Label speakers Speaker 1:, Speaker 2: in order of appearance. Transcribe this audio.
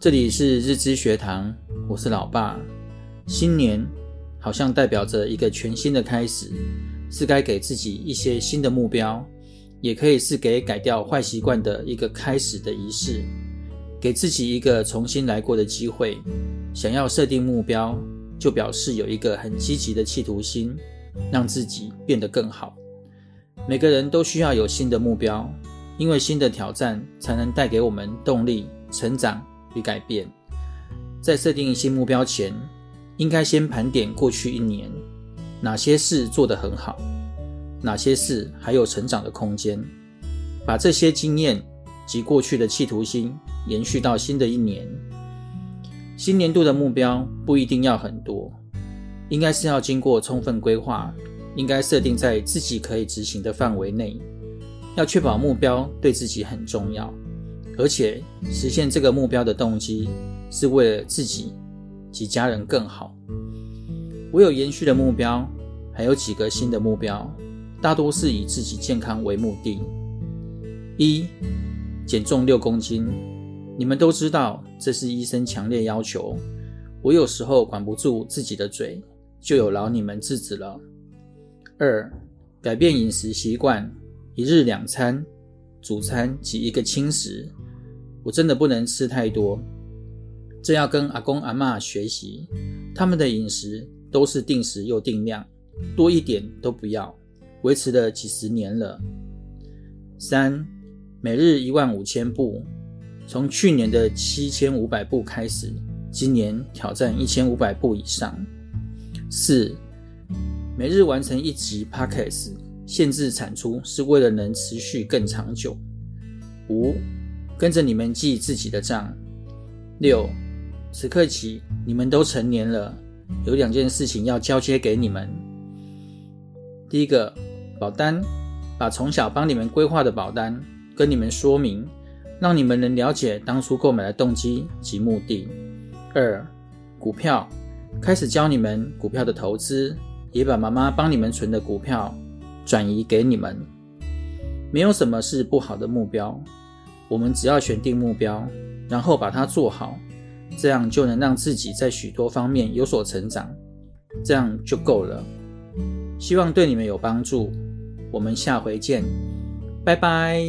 Speaker 1: 这里是日知学堂，我是老爸。新年好像代表着一个全新的开始，是该给自己一些新的目标，也可以是给改掉坏习惯的一个开始的仪式，给自己一个重新来过的机会。想要设定目标，就表示有一个很积极的企图心，让自己变得更好。每个人都需要有新的目标，因为新的挑战才能带给我们动力、成长与改变。在设定新目标前，应该先盘点过去一年，哪些事做得很好，哪些事还有成长的空间，把这些经验及过去的企图心延续到新的一年。新年度的目标不一定要很多，应该是要经过充分规划。应该设定在自己可以执行的范围内，要确保目标对自己很重要，而且实现这个目标的动机是为了自己及家人更好。我有延续的目标，还有几个新的目标，大多是以自己健康为目的。一，减重六公斤，你们都知道这是医生强烈要求，我有时候管不住自己的嘴，就有劳你们制止了。二，改变饮食习惯，一日两餐，主餐及一个轻食。我真的不能吃太多，这要跟阿公阿嬷学习，他们的饮食都是定时又定量，多一点都不要，维持了几十年了。三，每日一万五千步，从去年的七千五百步开始，今年挑战一千五百步以上。四。每日完成一集 Podcast，限制产出是为了能持续更长久。五，跟着你们记自己的账。六，此刻起你们都成年了，有两件事情要交接给你们。第一个，保单，把从小帮你们规划的保单跟你们说明，让你们能了解当初购买的动机及目的。二，股票，开始教你们股票的投资。也把妈妈帮你们存的股票转移给你们。没有什么是不好的目标，我们只要选定目标，然后把它做好，这样就能让自己在许多方面有所成长，这样就够了。希望对你们有帮助，我们下回见，拜拜。